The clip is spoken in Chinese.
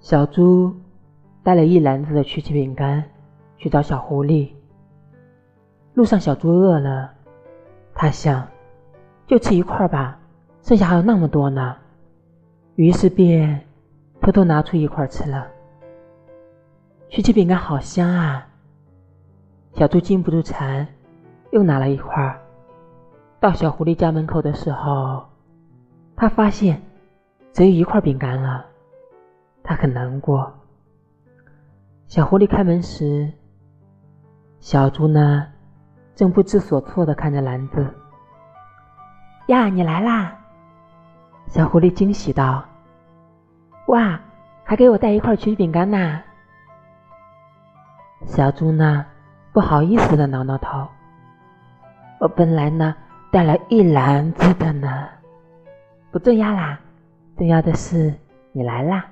小猪带了一篮子的曲奇饼干去找小狐狸。路上，小猪饿了，他想，就吃一块吧，剩下还有那么多呢。于是便偷偷拿出一块吃了。曲奇饼干好香啊！小猪禁不住馋，又拿了一块。到小狐狸家门口的时候，他发现只有一块饼干了，他很难过。小狐狸开门时，小猪呢，正不知所措的看着篮子。呀，你来啦！小狐狸惊喜道：“哇，还给我带一块曲奇饼干呢！”小猪呢，不好意思的挠挠头：“我本来呢。”带了一篮子的呢，不重要啦，重要的是你来啦。